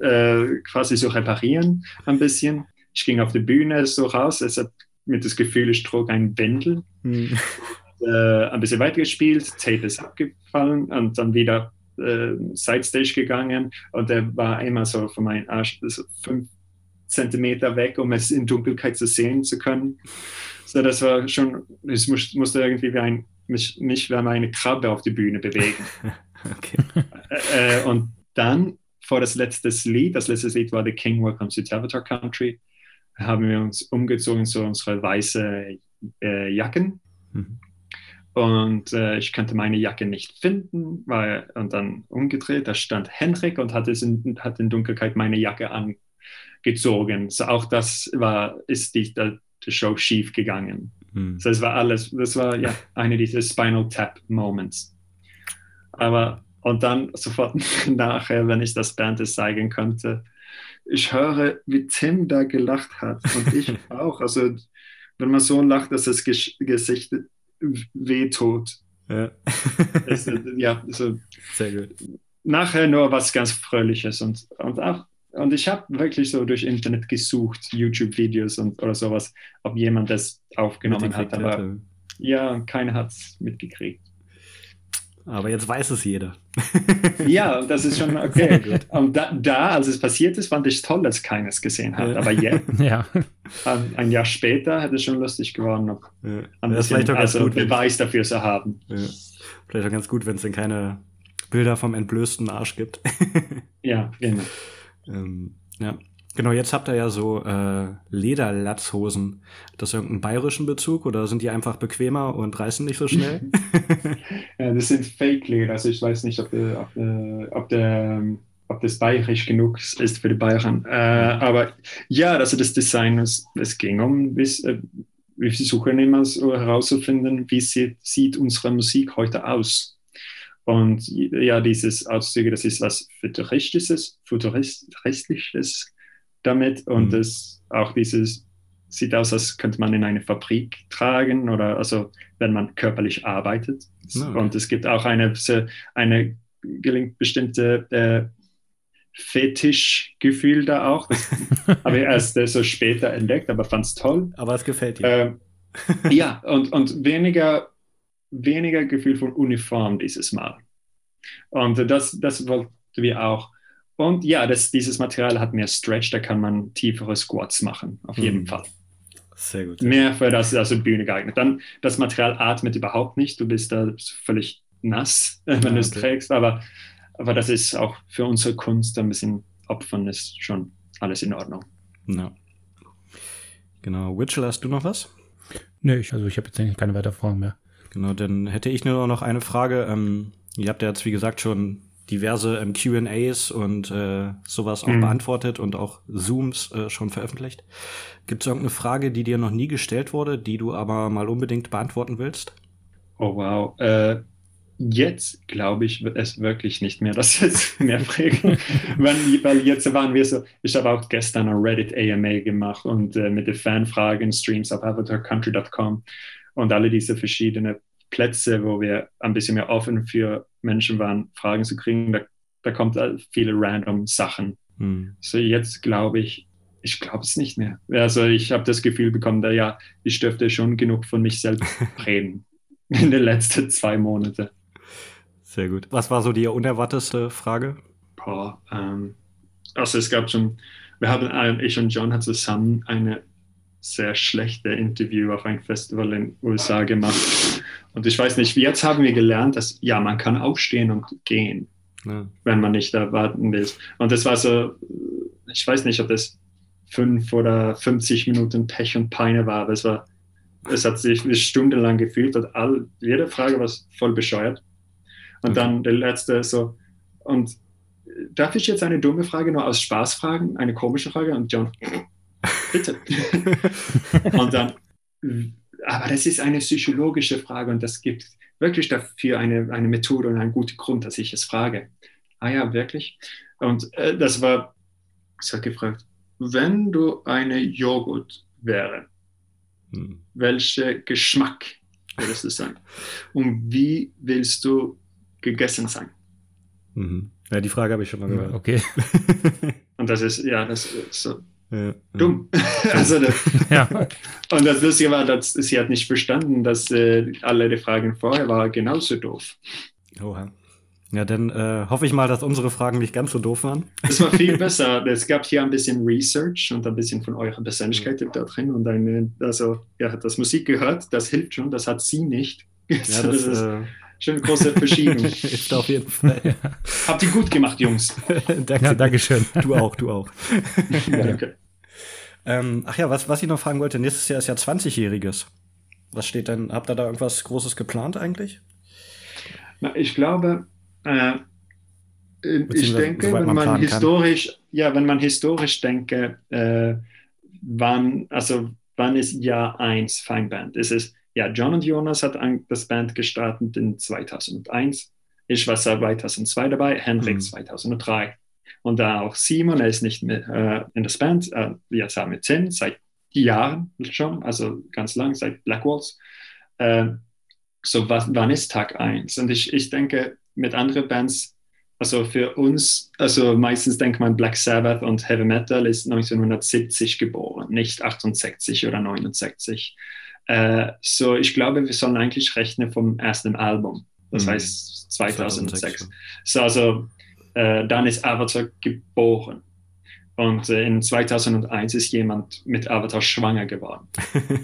äh, quasi zu reparieren ein bisschen. Ich ging auf die Bühne so raus, es hat mit das Gefühl, ich trug ein Wendel. Mhm. Äh, ein bisschen weitergespielt, Tape ist abgefallen und dann wieder äh, Sidestage gegangen und er war immer so von meinem Arsch so fünf Zentimeter weg, um es in Dunkelheit zu sehen zu können. So, das war schon, ich musste irgendwie wie ein, mich, mich wie eine Krabbe auf die Bühne bewegen. Okay. Äh, und dann vor das letzte Lied, das letzte Lied war The King Welcome to Avatar Country, haben wir uns umgezogen zu unsere weiße äh, Jacken. Mhm. Und äh, ich konnte meine Jacke nicht finden, weil, und dann umgedreht, da stand Henrik und hat, es in, hat in Dunkelheit meine Jacke angezogen. So auch das war, ist die, die, die Show schief gegangen. Mhm. So, das war alles, das war ja eine dieser Spinal Tap Moments. Aber und dann sofort nachher, wenn ich das Band zeigen könnte, ich höre, wie Tim da gelacht hat und ich auch. Also wenn man so lacht, dass das Gesicht wehtut. Ja. es, ja, also, Sehr gut. Nachher nur was ganz Fröhliches und, und auch und ich habe wirklich so durch Internet gesucht, YouTube-Videos und oder sowas, ob jemand das aufgenommen hat. Aber ja, keiner hat es mitgekriegt. Aber jetzt weiß es jeder. ja, das ist schon okay. Und da, da, als es passiert ist, fand ich es toll, dass keines gesehen hat. Aber jetzt, ja. ein Jahr später, hätte es schon lustig geworden, noch ja. ein das bisschen, also gut, Beweis dafür zu haben. Ja. Vielleicht auch ganz gut, wenn es dann keine Bilder vom entblößten Arsch gibt. ja, genau. Ähm, ja. Genau, jetzt habt ihr ja so äh, Lederlatzhosen. Das irgendeinen bayerischen Bezug oder sind die einfach bequemer und reißen nicht so schnell? ja, das sind Fake-Leder. Also ich weiß nicht, ob, der, ob, der, ob, der, ob das bayerisch genug ist für die Bayern. Äh, aber ja, also das Design, es, es ging um bis, äh, wir versuchen immer so herauszufinden, wie sieht, sieht unsere Musik heute aus. Und ja, dieses Auszüge, das ist was Futuristisches, Futuristisches damit. Und mhm. das auch dieses sieht aus, als könnte man in eine Fabrik tragen oder also wenn man körperlich arbeitet. Okay. Und es gibt auch eine, eine gelingt bestimmte äh, Fetischgefühl da auch. Das habe ich erst äh, so später entdeckt, aber fand es toll. Aber es gefällt dir. Ähm, ja, und, und weniger, weniger Gefühl von Uniform dieses Mal. Und das, das wollten wir auch. Und ja, das, dieses Material hat mehr Stretch, da kann man tiefere Squats machen, auf jeden mhm. Fall. Sehr gut. Mehr für das also Bühne geeignet. Dann, das Material atmet überhaupt nicht, du bist da völlig nass, wenn ja, du es okay. trägst, aber, aber das ist auch für unsere Kunst ein bisschen opfern, ist schon alles in Ordnung. Ja. Genau. Witchell, hast du noch was? Nee, ich, also ich habe jetzt eigentlich keine weiteren Fragen mehr. Genau, dann hätte ich nur noch eine Frage. Ähm, ihr habt ja jetzt, wie gesagt, schon diverse ähm, QAs und äh, sowas auch mhm. beantwortet und auch Zooms äh, schon veröffentlicht. Gibt es irgendeine Frage, die dir noch nie gestellt wurde, die du aber mal unbedingt beantworten willst? Oh wow. Äh, jetzt glaube ich, wird es wirklich nicht mehr, dass jetzt mehr fragen. weil, weil jetzt waren wir so, ich habe auch gestern ein Reddit AMA gemacht und äh, mit den Fanfragen, Streams auf avatarcountry.com und alle diese verschiedenen Plätze, wo wir ein bisschen mehr offen für Menschen waren, Fragen zu kriegen, da, da kommt viele random Sachen. Hm. So jetzt glaube ich, ich glaube es nicht mehr. Also ich habe das Gefühl bekommen, da ja, ich dürfte schon genug von mich selbst reden in den letzten zwei Monaten. Sehr gut. Was war so die unerwartetste Frage? Boah, ähm, also es gab schon, wir haben, ich und John hat zusammen eine sehr schlechte Interview auf einem Festival in den USA gemacht. Und ich weiß nicht, jetzt haben wir gelernt, dass ja, man kann aufstehen und gehen, ja. wenn man nicht erwarten will. Und das war so, ich weiß nicht, ob das fünf oder 50 Minuten Pech und Peine war, aber es war, es hat sich stundenlang gefühlt und all, jede Frage war voll bescheuert. Und okay. dann der letzte so, und darf ich jetzt eine dumme Frage nur aus Spaß fragen, eine komische Frage? Und John, bitte. und dann, aber das ist eine psychologische Frage und das gibt wirklich dafür eine, eine Methode und einen guten Grund, dass ich es frage. Ah ja, wirklich? Und äh, das war, ich habe gefragt, wenn du eine Joghurt wäre, hm. welcher Geschmack würdest du sein? Und wie willst du gegessen sein? Mhm. Ja, die Frage habe ich schon mal gehört. Okay. und das ist, ja, das ist so ja, dumm. also das, ja. Und das Lustige war, dass sie hat nicht verstanden, dass äh, alle die Fragen vorher waren genauso doof. Oha. Ja, dann äh, hoffe ich mal, dass unsere Fragen nicht ganz so doof waren. Es war viel besser. Es gab hier ein bisschen Research und ein bisschen von eurer Persönlichkeit da drin. Und eine, also, ja, das Musik gehört, das hilft schon, das hat sie nicht. Ja, das, das ist äh, schon eine große Verschiebung. hilft auf jeden Fall. Ja. Habt ihr gut gemacht, Jungs. Danke. Ja, Dankeschön. Du auch, du auch. Danke. Ähm, ach ja, was, was ich noch fragen wollte, nächstes Jahr ist ja 20-Jähriges. Was steht denn, habt ihr da irgendwas Großes geplant eigentlich? Na, ich glaube, äh, ich denke, wenn man historisch, kann. ja, wenn man historisch denke, äh, wann, also wann ist Jahr 1 Feinband? Ist es, ja, John und Jonas hat das Band gestartet in 2001. Ich war seit 2002 dabei, Henrik mhm. 2003. Und da auch Simon, er ist nicht mehr äh, in das Band, äh, wir haben mit Tim seit Jahren schon, also ganz lang, seit Black Walls. Äh, so, was, wann ist Tag 1? Und ich, ich denke, mit anderen Bands, also für uns, also meistens denkt man Black Sabbath und Heavy Metal ist 1970 geboren, nicht 68 oder 69. Äh, so, ich glaube, wir sollen eigentlich rechnen vom ersten Album, das mhm. heißt 2006. 2006. So, also äh, dann ist Avatar geboren. Und äh, in 2001 ist jemand mit Avatar schwanger geworden.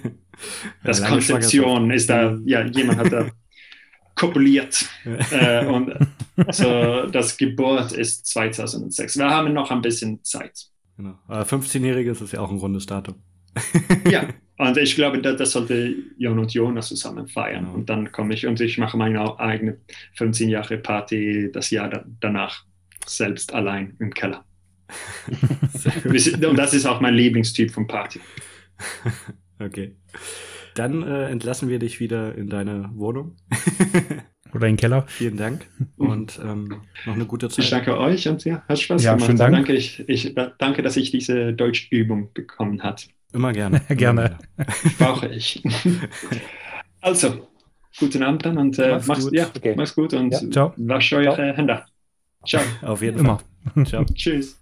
das Konzeption ist da, ja, jemand hat da kopuliert. äh, und so, das Geburt ist 2006. Wir haben noch ein bisschen Zeit. Genau. Aber 15-Jähriges ist ja auch ein rundes Datum. ja, und ich glaube, das, das sollte Jon und Jonas zusammen feiern. Und dann komme ich und ich mache meine eigene 15 Jahre Party das Jahr da, danach selbst allein im Keller. und das ist auch mein Lieblingstyp von Party. Okay. Dann äh, entlassen wir dich wieder in deine Wohnung. Oder in den Keller. Vielen Dank und ähm, noch eine gute Zeit. Ich danke euch und ja, hat Spaß ja, gemacht. Schönen Dank. Danke, ich, ich, danke, dass ich diese Deutschübung bekommen hat. Immer gerne. gerne. Brauche ich. also, guten Abend dann und äh, Mach's mach's, gut. ja, Okay. mach's gut und Ja, ciao. wascht eure Hände. Ciao. Auf jeden Immer. Fall. Ciao. Tschüss.